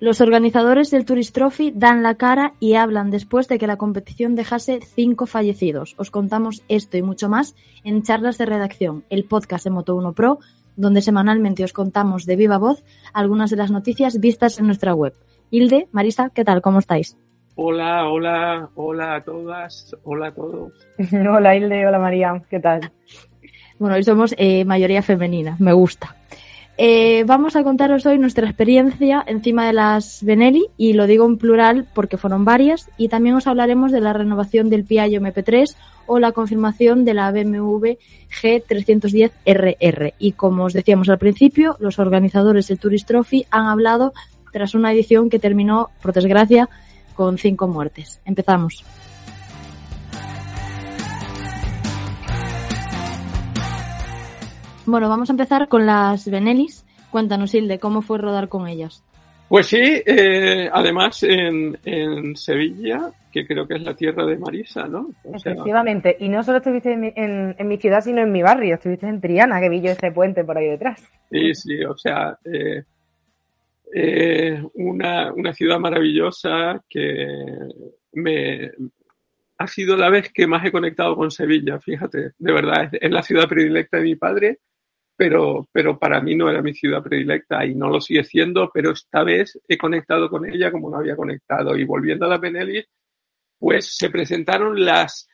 Los organizadores del Tourist Trophy dan la cara y hablan después de que la competición dejase cinco fallecidos. Os contamos esto y mucho más en Charlas de Redacción, el podcast de Moto1 Pro, donde semanalmente os contamos de viva voz algunas de las noticias vistas en nuestra web. Hilde, Marisa, ¿qué tal? ¿Cómo estáis? Hola, hola, hola a todas, hola a todos. hola Hilde, hola María, ¿qué tal? Bueno, hoy somos eh, mayoría femenina, me gusta. Eh, vamos a contaros hoy nuestra experiencia encima de las Benelli y lo digo en plural porque fueron varias y también os hablaremos de la renovación del Piaggio MP3 o la confirmación de la BMW G310RR. Y como os decíamos al principio, los organizadores del Tourist Trophy han hablado tras una edición que terminó, por desgracia, con cinco muertes. Empezamos. Bueno, vamos a empezar con las Benelis. Cuéntanos, Hilde, ¿cómo fue rodar con ellas? Pues sí, eh, además en, en, Sevilla, que creo que es la tierra de Marisa, ¿no? Efectivamente, y no solo estuviste en mi, mi, ciudad, sino en mi barrio, estuviste en Triana, que vi yo ese puente por ahí detrás. Sí, sí, o sea, eh, eh, una, una ciudad maravillosa que me, ha sido la vez que más he conectado con Sevilla, fíjate, de verdad, es, la ciudad predilecta de mi padre, pero, pero para mí no era mi ciudad predilecta y no lo sigue siendo, pero esta vez he conectado con ella como no había conectado. Y volviendo a la Benelli, pues se presentaron las,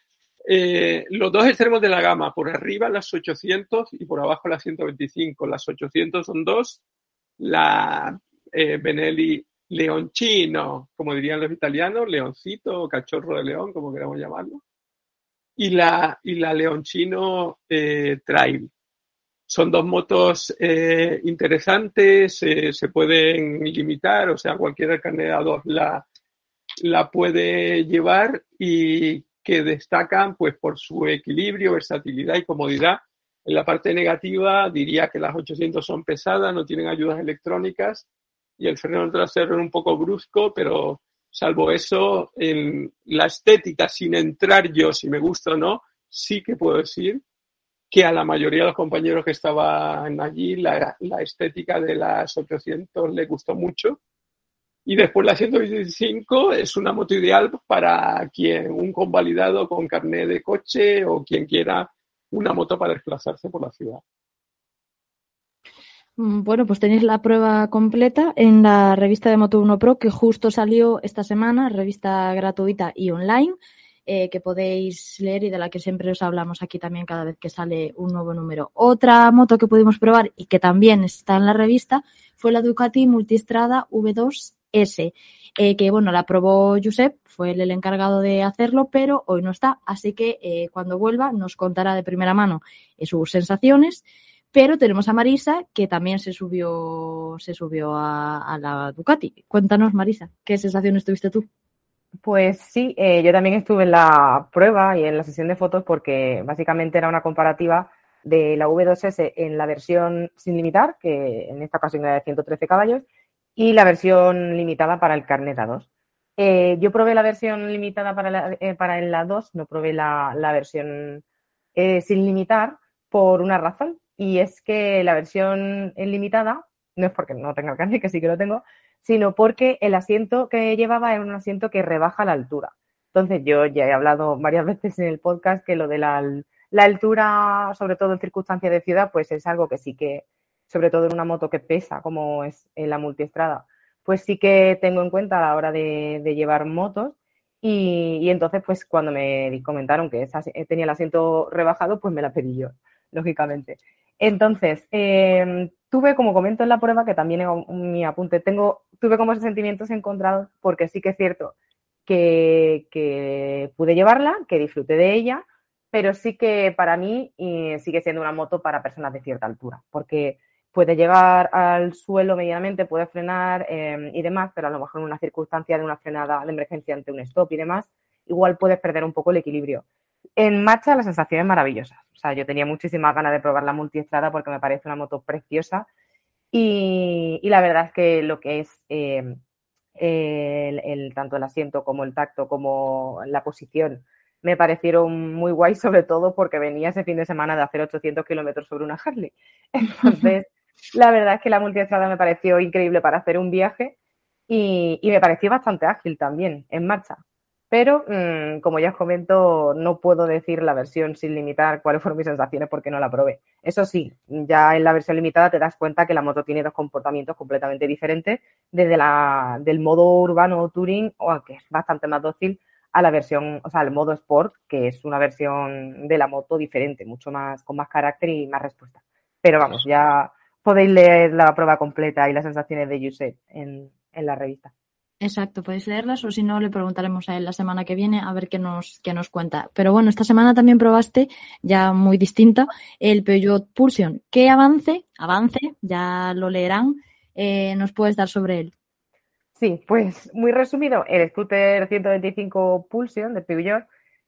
eh, los dos extremos de la gama, por arriba las 800 y por abajo las 125. Las 800 son dos, la eh, Benelli leoncino, como dirían los italianos, leoncito o cachorro de león, como queramos llamarlo, y la, y la leoncino eh, trail. Son dos motos eh, interesantes, eh, se pueden limitar, o sea, cualquier carnet la, la puede llevar y que destacan pues por su equilibrio, versatilidad y comodidad. En la parte negativa diría que las 800 son pesadas, no tienen ayudas electrónicas y el freno trasero es un poco brusco, pero salvo eso, en la estética, sin entrar yo si me gusta o no, sí que puedo decir que a la mayoría de los compañeros que estaban allí la, estética de las 800 le gustó mucho. Y después la 125 es una moto ideal para quien, un convalidado con carnet de coche o quien quiera una moto para desplazarse por la ciudad. Mm, bueno, pues tenéis la prueba completa en la revista de Moto1 Pro que justo salió esta semana, revista gratuita y online, eh, que podéis leer y de la que siempre os hablamos aquí también cada vez que sale un nuevo número. Otra moto que pudimos probar y que también está en la revista fue la Ducati Multistrada V2S, eh, que bueno, la probó Josep, fue él el encargado de hacerlo, pero hoy no está, así que eh, cuando vuelva nos contará de primera mano sus sensaciones pero tenemos a Marisa, que también se subió, se subió a, la Ducati. Cuéntanos, Marisa, ¿qué sensaciones tuviste tú? Pues sí, eh, yo también estuve en la prueba y en la sesión de fotos porque básicamente era una comparativa de la V2S en la versión sin limitar, que en esta ocasión era de 113 caballos, y la versión limitada para el Carnet A2. Eh, yo probé la versión limitada para, la, eh, para el A2, no probé la, la versión sin limitar por una razón, y es que la versión limitada, no es porque no tenga el carnet, que sí que lo tengo, sino porque el asiento que llevaba era un asiento que rebaja la altura. Entonces yo ya he hablado varias veces en el podcast que lo de la, altura, sobre todo en circunstancias de ciudad, pues es algo que sí que, sobre todo en una moto que pesa, como es en la multiestrada, pues sí que tengo en cuenta a la hora de, llevar motos. Y, entonces, pues cuando me comentaron que tenía el asiento rebajado, pues me la pedí yo, lógicamente. Entonces, em, tuve, como comento en la prueba, que también en mi apunte, tengo, tuve como sentimientos encontrados, porque sí que es cierto que, pude llevarla, que disfruté de ella, pero sí que para mí sigue siendo una moto para personas de cierta altura, porque puede llegar al suelo medianamente, puede frenar eh, y demás, pero a lo mejor en una circunstancia de una frenada de emergencia ante un stop y demás, igual puedes perder un poco el equilibrio. En marcha la sensación es maravillosa. O sea, yo tenía muchísimas ganas de probar la multiestrada porque me parece una moto preciosa y, la verdad es que lo que es eh, el, tanto el asiento como el tacto como la posición me parecieron muy guay, sobre todo porque venía ese fin de semana de hacer 800 kilómetros sobre una Harley. Entonces, la verdad es que la multiestrada me pareció increíble para hacer un viaje y, me pareció bastante ágil también en marcha. Pero, mm, como ya os comento, no puedo decir la versión sin limitar cuáles fueron mis sensaciones porque no la probé. Eso sí, ya en la versión limitada te das cuenta que la moto tiene dos comportamientos completamente diferentes, desde la, del modo urbano o touring, que es bastante más dócil, a la versión, o sea, al modo sport, que es una versión de la moto diferente, mucho más, con más carácter y más respuesta. Pero vamos, ya podéis leer la prueba completa y las sensaciones de Yuset en, en la revista. Exacto, podéis leerlas o si no le preguntaremos a él la semana que viene a ver qué nos, qué nos cuenta. Pero bueno, esta semana también probaste, ya muy distinta, el Peugeot Pulsion. ¿Qué avance, avance, ya lo leerán, eh, nos puedes dar sobre él? Sí, pues muy resumido, el scooter 125 Pulsion de Peugeot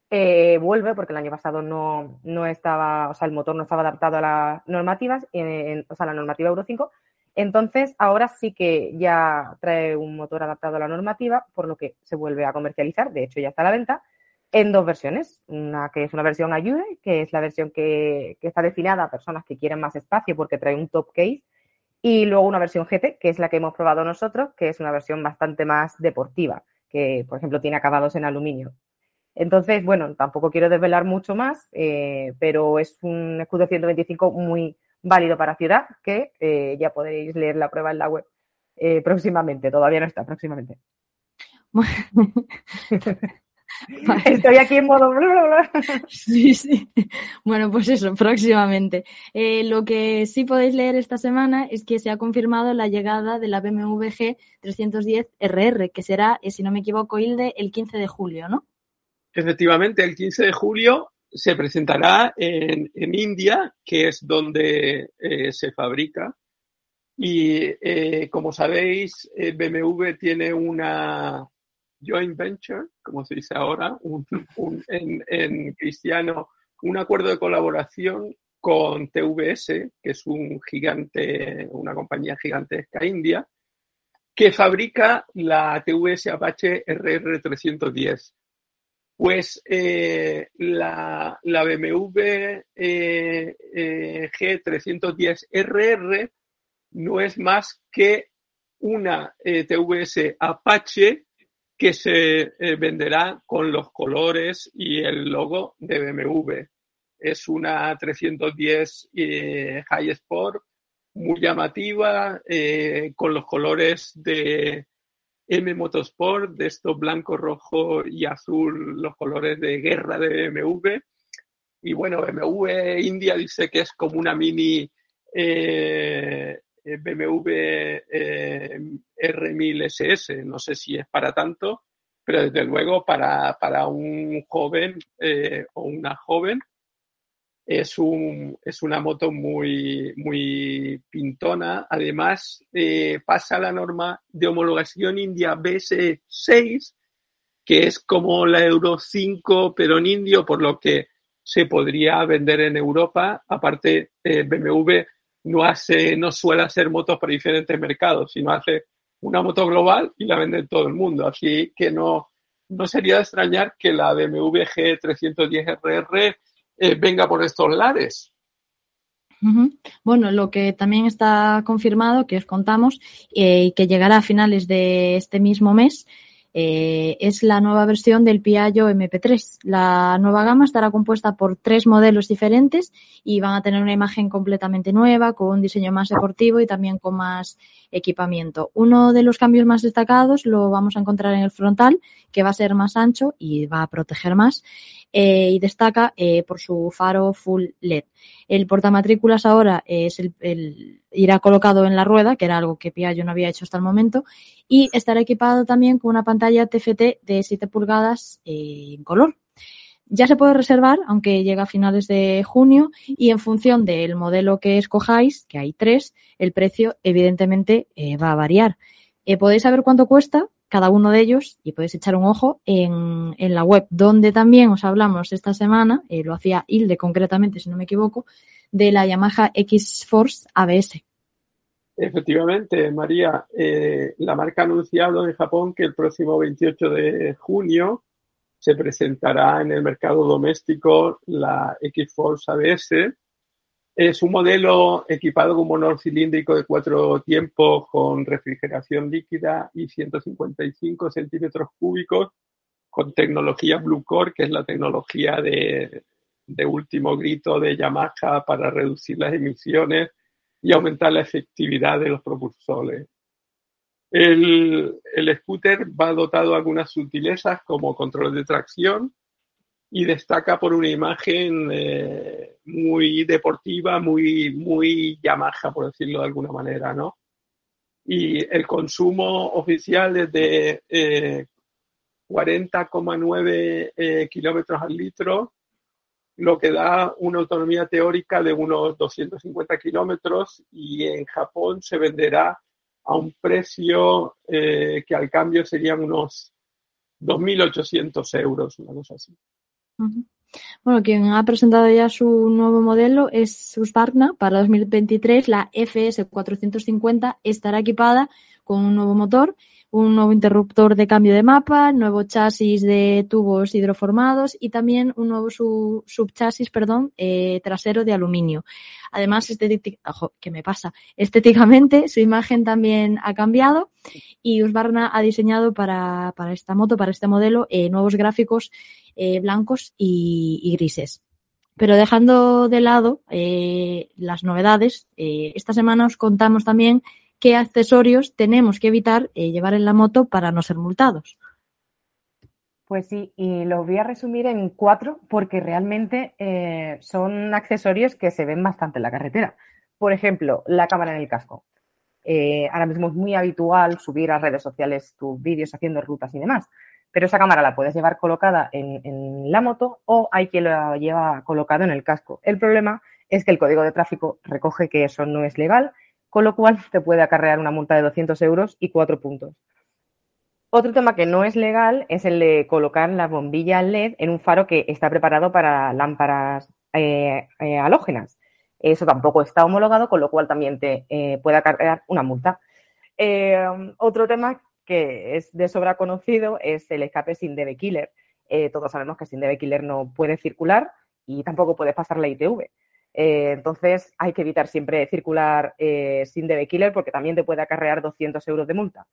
eh, vuelve porque el año pasado no, no, estaba, o sea, el motor no estaba adaptado a las normativas, o sea, la normativa Euro 5. Entonces, ahora sí que ya trae un motor adaptado a la normativa, por lo que se vuelve a comercializar, de hecho ya está a la venta, en dos versiones. Una que es una versión Ayude, que es la versión que, está destinada a personas que quieren más espacio porque trae un top case, y luego una versión GT, que es la que hemos probado nosotros, que es una versión bastante más deportiva, que por ejemplo tiene acabados en aluminio. Entonces, bueno, tampoco quiero desvelar mucho más, eh, pero es un escudo 125 muy válido para ciudad, que eh, ya podéis leer la prueba en la web eh, próximamente. Todavía no está, próximamente. Estoy aquí en modo Sí, sí. Bueno, pues eso, próximamente. lo que sí podéis leer esta semana es que se ha confirmado la llegada de la BMW G 310 RR, que será, si no me equivoco, Hilde, el 15 de julio, ¿no? Efectivamente, el 15 de julio se presentará en, India, que es donde eh, se fabrica. Y eh, como sabéis, eh, BMW tiene una joint venture, como se dice ahora, en, cristiano, un acuerdo de colaboración con TVS, que es un gigante, una compañía gigantesca india, que fabrica la TVS Apache RR310 pues eh, la, BMW eh, eh, G310RR no es más que una TVS Apache que se venderá con los colores y el logo de BMW. Es una 310 High Sport muy llamativa, con los colores de, M Motorsport, de estos blanco, rojo y azul, los colores de guerra de BMW. Y bueno, BMW India dice que es como una mini eh, BMW eh, R1000 SS. No sé si es para tanto, pero desde luego para, para un joven eh, o una joven es, un, es una moto muy, muy pintona. Además, eh, pasa la norma de homologación India BS6, que es como la Euro 5, pero en indio, por lo que se podría vender en Europa. Aparte, eh, BMW no hace, no suele hacer motos para diferentes mercados, sino hace una moto global y la vende en todo el mundo. Así que no, no sería de extrañar que la BMW G310RR eh, venga por estos lares. Bueno, lo que también está confirmado, que os contamos, eh, y que llegará a finales de este mismo mes, eh, es la nueva versión del Piaggio MP3. La nueva gama estará compuesta por tres modelos diferentes y van a tener una imagen completamente nueva, con un diseño más deportivo y también con más equipamiento. Uno de los cambios más destacados lo vamos a encontrar en el frontal, que va a ser más ancho y va a proteger más. Eh, y destaca eh, por su faro full LED. El portamatrículas ahora es el, irá colocado en la rueda, que era algo que Piaggio no había hecho hasta el momento, y estará equipado también con una pantalla TFT de 7 pulgadas eh, en color. Ya se puede reservar, aunque llega a finales de junio, y en función del modelo que escojáis, que hay tres, el precio evidentemente va a variar. Podéis saber cuánto cuesta cada uno de ellos y podéis echar un ojo en, en la web, donde también os hablamos esta semana, eh, lo hacía Hilde concretamente, si no me equivoco, de la Yamaha X-Force ABS. Efectivamente, María, eh, la marca ha anunciado en Japón que el próximo 28 de junio se presentará en el mercado doméstico la X-Force ABS. Es un modelo equipado con motor cilíndrico de cuatro tiempos con refrigeración líquida y 155 centímetros cúbicos con tecnología Blue Core, que es la tecnología de, de último grito de Yamaha para reducir las emisiones y aumentar la efectividad de los propulsores. El, el scooter va dotado de algunas sutilezas como control de tracción y destaca por una imagen eh, muy deportiva, muy, muy Yamaha, por decirlo de alguna manera, ¿no? Y el consumo oficial es de eh, 40,9 eh, kilómetros al litro, lo que da una autonomía teórica de unos 250 kilómetros y en Japón se venderá a un precio eh, que al cambio serían unos 2.800 euros, una cosa así. Bueno, quien ha presentado ya su nuevo modelo es Husqvarna. Para 2023, la FS450 estará equipada con un nuevo motor un nuevo interruptor de cambio de mapa, nuevo chasis de tubos hidroformados y también un nuevo su, subchasis, perdón, eh, trasero de aluminio. Además, ¿qué me pasa? Estéticamente, su imagen también ha cambiado y Husqvarna ha diseñado para, para esta moto, para este modelo, eh, nuevos gráficos eh, blancos y, grises. Pero dejando de lado las novedades, esta semana os contamos también qué accesorios tenemos que evitar eh, llevar en la moto para no ser multados. Pues sí, y los voy a resumir en cuatro porque realmente eh, son accesorios que se ven bastante en la carretera. Por ejemplo, la cámara en el casco. Eh, ahora mismo es muy habitual subir a redes sociales tus vídeos haciendo rutas y demás, pero esa cámara la puedes llevar colocada en, en la moto o hay quien la lleva colocado en el casco. El problema es que el código de tráfico recoge que eso no es legal con lo cual te puede acarrear una multa de 200 euros y cuatro puntos. Otro tema que no es legal es el de colocar la bombilla LED en un faro que está preparado para lámparas eh, eh, halógenas. Eso tampoco está homologado, con lo cual también te eh, puede acarrear una multa. Otro tema que es de sobra conocido es el escape sin DB Killer. Todos sabemos que sin DB Killer no puede circular y tampoco puede pasar la ITV. Eh, entonces hay que evitar siempre circular eh, sin DB Killer porque también te puede acarrear 200 euros de multa.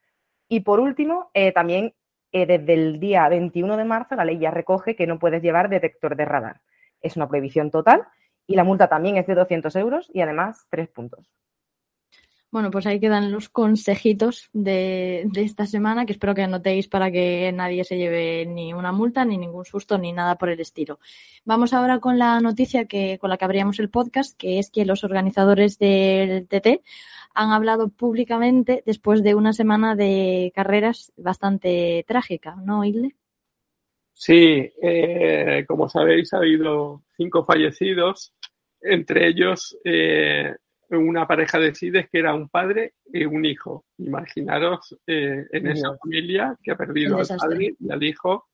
Y por último, eh, también desde el día 21 de marzo la ley ya recoge que no puedes llevar detector de radar. Es una prohibición total y la multa también es de 200 euros y además tres puntos. Bueno, pues ahí quedan los consejitos de, esta semana que espero que anotéis para que nadie se lleve ni una multa, ni ningún susto, ni nada por el estilo. Vamos ahora con la noticia que, con la que abríamos el podcast, que es que los organizadores del TT han hablado públicamente después de una semana de carreras bastante trágica, ¿no, Isle? Sí, eh, como sabéis, ha habido cinco fallecidos, entre ellos eh, una pareja de CIDES que era un padre y un hijo. Imaginaros eh, en esa familia que ha perdido al padre y al hijo.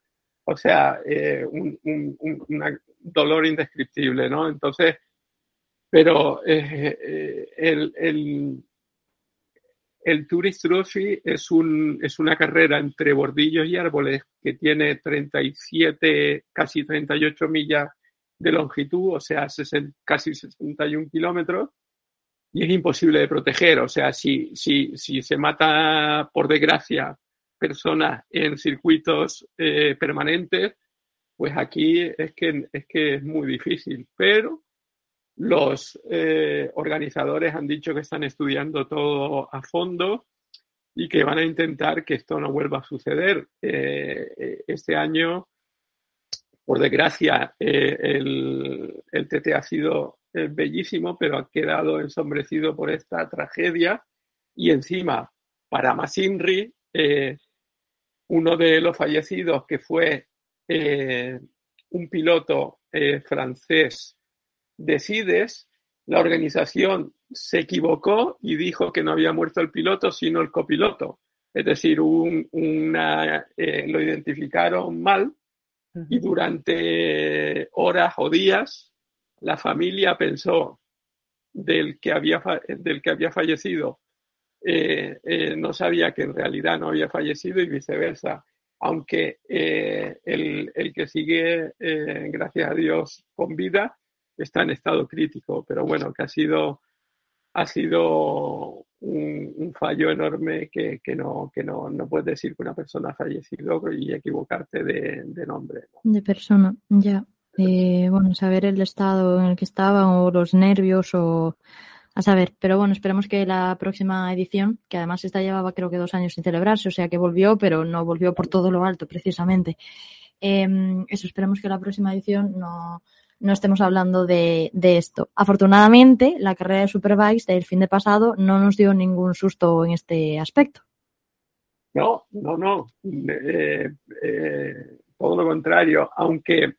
O sea, eh, un, un, un dolor indescriptible, ¿no? Entonces, pero eh, el, el, el Tourist Trophy es, un, es una carrera entre bordillos y árboles que tiene 37, casi 38 millas de longitud, o sea, 60, casi 61 kilómetros y es imposible de proteger. O sea, si, si, si se mata, por desgracia, personas en circuitos eh, permanentes, pues aquí es que, es que es muy difícil. Pero los eh, organizadores han dicho que están estudiando todo a fondo y que van a intentar que esto no vuelva a suceder. Eh, este año, por desgracia, eh, el, el TT ha sido es bellísimo, pero ha quedado ensombrecido por esta tragedia. Y encima, para Masinri, eh, uno de los fallecidos, que fue eh, un piloto eh, francés decides, la organización se equivocó y dijo que no había muerto el piloto, sino el copiloto. Es decir, una, eh, lo identificaron mal y durante horas o días la familia pensó del que había, del que había fallecido eh, eh, no sabía que en realidad no había fallecido y viceversa. Aunque el, el, que sigue, gracias a Dios, con vida, está en estado crítico, pero bueno, que ha sido, ha sido un, fallo enorme que, que, no, que no, no, puedes decir que una persona ha fallecido y equivocarte de nombre. De persona, ya. Eh, bueno, saber el estado en el que estaban o los nervios o a saber, pero bueno, esperemos que la próxima edición, que además esta llevaba creo que dos años sin celebrarse, o sea que volvió, pero no volvió por todo lo alto precisamente. Eh, eso, esperemos que la próxima edición no, estemos hablando de, de, esto. Afortunadamente, la carrera de Superbikes del fin de pasado no nos dio ningún susto en este aspecto. No, no, no. Eh, eh, todo lo contrario. Aunque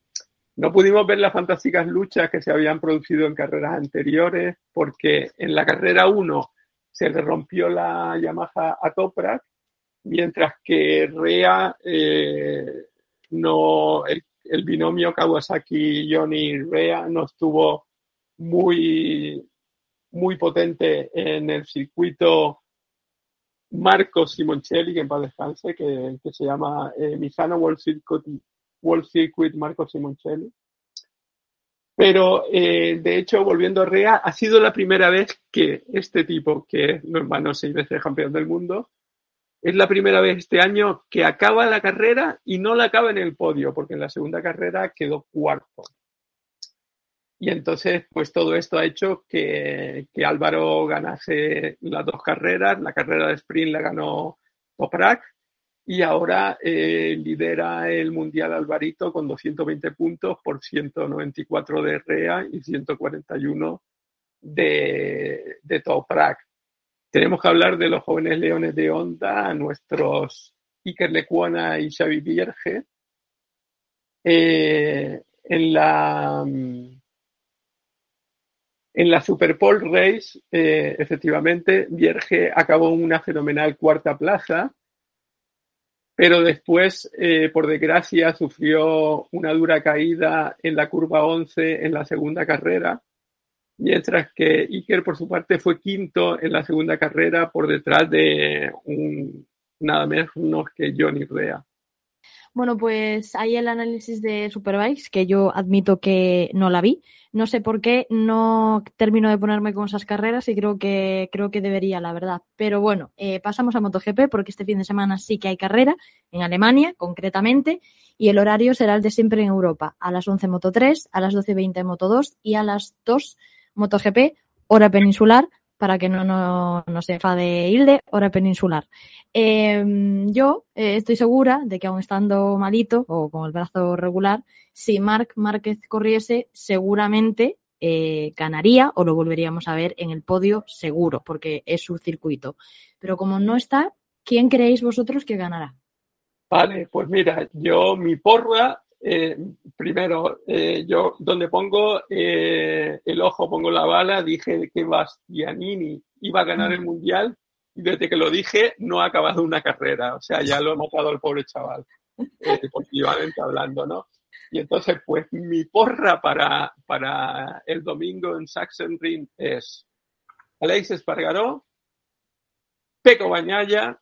no pudimos ver las fantásticas luchas que se habían producido en carreras anteriores, porque en la carrera 1 se le rompió la Yamaha a Toprak, mientras que Rea eh, no, el binomio Kawasaki-Johnny Rea no estuvo muy, muy potente en el circuito Marco Simoncelli, que en paz descanse, que, que se llama eh, Misano World Circuit, World Circuit Marco Simoncelli. Pero, eh, de hecho, volviendo a Rea, ha sido la primera vez que este tipo, que no, seis veces campeón del mundo, es la primera vez este año que acaba la carrera y no la acaba en el podio, porque en la segunda carrera quedó cuarto. Y entonces, pues todo esto ha hecho que, Álvaro ganase las dos carreras. La carrera de sprint la ganó Toprak y ahora eh, lidera el Mundial Alvarito con 220 puntos por 194 de Rea y 141 de, de Toprak tenemos que hablar de los jóvenes leones de Honda, nuestros Iker Lecuona y Xavi Vierge. Eh, en la en la Super Race, eh, efectivamente, Vierge acabó en una fenomenal cuarta plaza, pero después, eh, por desgracia, sufrió una dura caída en la curva 11 en la segunda carrera mientras que Iker por su parte fue quinto en la segunda carrera por detrás de un, nada menos que Johnny Rea. Bueno, pues ahí el análisis de Superbikes, que yo admito que no la vi. No sé por qué no termino de ponerme con esas carreras y creo que, creo que debería, la verdad. Pero bueno, eh, pasamos a MotoGP porque este fin de semana sí que hay carrera en Alemania, concretamente, y el horario será el de siempre en Europa. A las 11 Moto 3, a las 12.20 Moto 2 y a las 2 MotoGP, hora peninsular, para que no, no, se enfade Hilde, hora peninsular. Em, yo eh, estoy segura de que aun estando malito o con el brazo regular, si Marc Márquez corriese, seguramente eh, ganaría o lo volveríamos a ver en el podio seguro, porque es su circuito. Pero como no está, ¿quién creéis vosotros que ganará? Vale, pues mira, yo mi porra eh, primero, eh, yo donde pongo eh, el ojo, pongo la bala, dije que Bastianini iba a ganar el mundial y desde que lo dije no ha acabado una carrera. O sea, ya lo he matado al pobre chaval, deportivamente hablando, ¿no? Y entonces, pues mi porra para, para el domingo en Sachsenring es Alex Espargaró, Peco Bañaya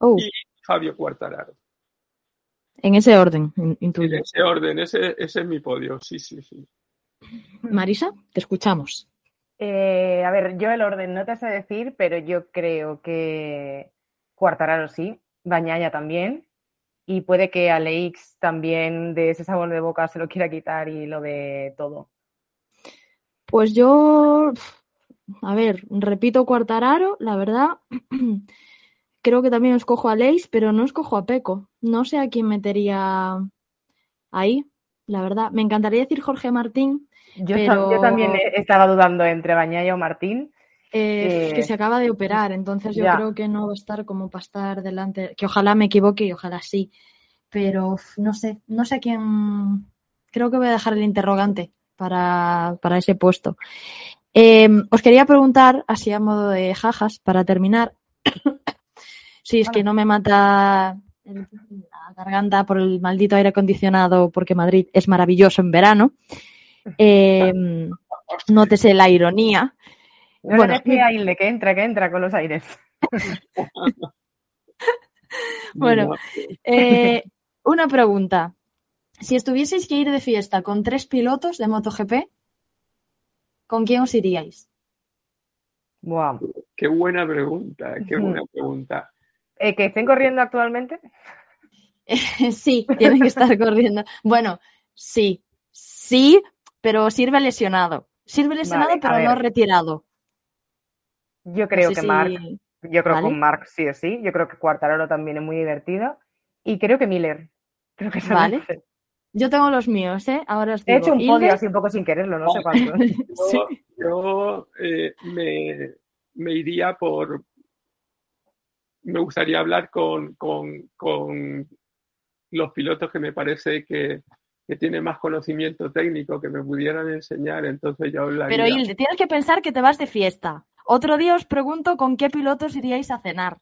oh. y Fabio Cuartararo. En ese orden, intuyo. En ese orden, ese, ese, es mi podio, sí, sí, sí. Marisa, te escuchamos. Eh, a ver, yo el orden no te sé decir, pero yo creo que Cuartararo sí, Bañaya también, y puede que Aleix también de ese sabor de boca se lo quiera quitar y lo ve todo. Pues yo, a ver, repito Cuartararo, la verdad, creo que también escojo a Leis, pero no escojo a Peco. No sé a quién metería ahí, la verdad. Me encantaría decir Jorge Martín. Yo, yo también estaba dudando entre Bañaya o Martín. Eh, que se acaba de operar, entonces yo creo que no va a estar como para estar delante. Que ojalá me equivoque y ojalá sí. Pero no sé, no sé a quién, creo que voy a dejar el interrogante para, para ese puesto. Eh, os quería preguntar, así a modo de jajas, para terminar, si es que no me mata la garganta por el maldito aire acondicionado, porque Madrid es maravilloso en verano. Eh, nótese la ironía. No bueno, que aire, que entra, que entra con los aires. bueno, eh, una pregunta. Si estuvieseis que ir de fiesta con tres pilotos de MotoGP, ¿con quién os iríais? Wow. Qué buena pregunta, qué buena pregunta. Eh, ¿Que estén corriendo actualmente? sí, tienen que estar corriendo. Bueno, sí, sí, pero sirve lesionado. Sirve lesionado, pero no retirado. Yo creo que Mark, yo creo que con Mark sí o sí. Yo creo que Cuartararo también es muy divertido. Y creo que Miller. Creo que vale. Yo tengo los míos, ¿eh? Ahora He hecho un podio así un poco sin quererlo, no sé cuánto. Yo, eh, me, iría por. Me gustaría hablar con, con, los pilotos que me parece que, que tienen más conocimiento técnico, que me pudieran enseñar, entonces yo hablaría. Pero Hilde, tienes que pensar que te vas de fiesta. Otro día os pregunto con qué pilotos iríais a cenar.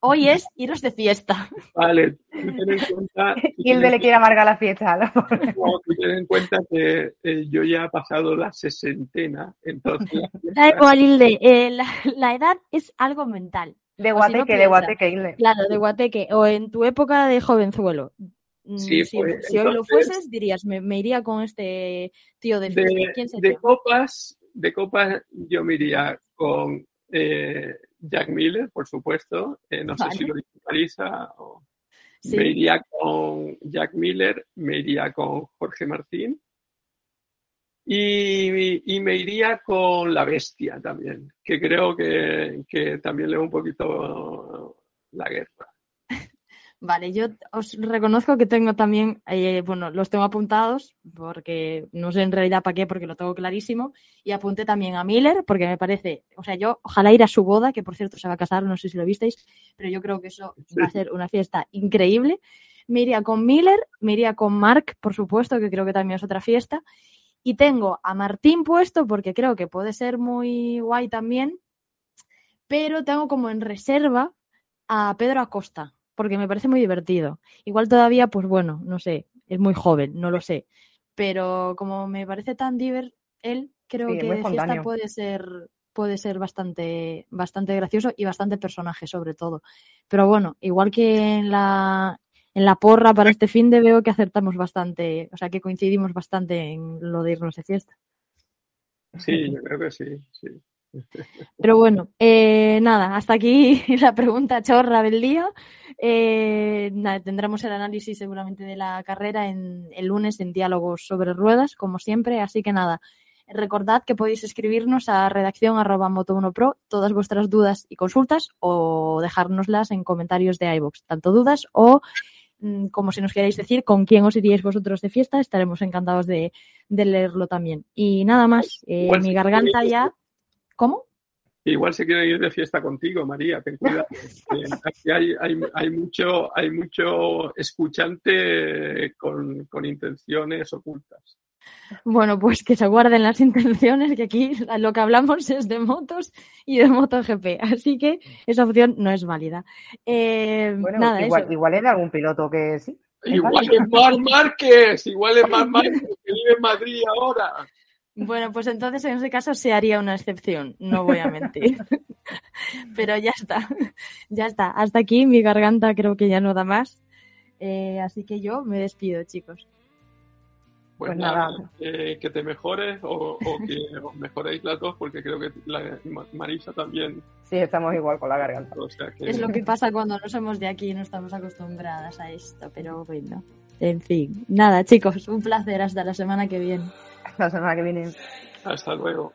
Hoy es iros de fiesta. Vale, ten en cuenta. Hilde le quiere amargar la fiesta. ¿no? ten en cuenta que eh, yo ya he pasado la sesentena, entonces. Da igual, Hilde, eh, la, edad es algo mental. De guateque, de guateque, Hilde. Claro, de guateque. O en tu época de jovenzuelo. Mm, sí, si, pues, hoy lo fueses, dirías, me, iría con este tío de. De copas, de copas yo me iría con eh, Jack Miller, por supuesto. Eh, no sé si lo dice Marisa. Me iría con Jack Miller, me iría con Jorge Martín. Y, me iría con La Bestia también, que creo que, que también le va un poquito la guerra. Vale, yo os reconozco que tengo también, eh, bueno, los tengo apuntados, porque no sé en realidad para qué, porque lo tengo clarísimo, y apunté también a Miller, porque me parece, o sea, yo ojalá ir a su boda, que por cierto se va a casar, no sé si lo visteis, pero yo creo que eso va a ser una fiesta increíble. Me iría con Miller, me iría con Mark, por supuesto, que creo que también es otra fiesta, y tengo a Martín puesto, porque creo que puede ser muy guay también, pero tengo como en reserva a Pedro Acosta porque me parece muy divertido. Igual todavía, pues bueno, no sé, es muy joven, no lo sé. Pero como me parece tan divertido, él creo que de fiesta puede ser puede ser bastante bastante gracioso y bastante personaje sobre todo. Pero bueno, igual que en la en la porra para este fin de veo que acertamos bastante, o sea, que coincidimos bastante en lo de irnos de fiesta. Sí, yo creo que sí, sí. Pero bueno, eh, nada, hasta aquí la pregunta chorra del día. Eh, tendremos el análisis seguramente de la carrera en el lunes en diálogos sobre ruedas, como siempre. Así que nada, recordad que podéis escribirnos a redacción arroba moto1pro todas vuestras dudas y consultas o dejárnoslas en comentarios de iVoox, tanto dudas o como si nos queréis decir con quién os iríais vosotros de fiesta, estaremos encantados de, leerlo también. Y nada más, eh, mi garganta ya. ¿Cómo? Igual se quieren ir de fiesta contigo, María, ten cuidado. Aquí hay, mucho, hay mucho escuchante con, intenciones ocultas. Bueno, pues que se guarden las intenciones, que aquí lo que hablamos es de motos y de MotoGP, así que esa opción no es válida. Eh, nada, igual, igual era algún piloto que sí. Igual es Mar Márquez, igual es Mar Márquez que vive en Madrid ahora. Bueno, pues entonces en ese caso se haría una excepción, no voy a mentir. Pero ya está, ya está. Hasta aquí mi garganta creo que ya no da más. Eh, así que yo me despido, chicos. Pues, pues nada, que te mejores o, que os mejoréis las dos, porque creo que la, Marisa también. Sí, estamos igual con la garganta. Es lo que pasa cuando no somos de aquí y no estamos acostumbradas a esto, pero bueno. En fin, nada, chicos, un placer. Hasta la semana que viene la semana que viene. Hasta luego.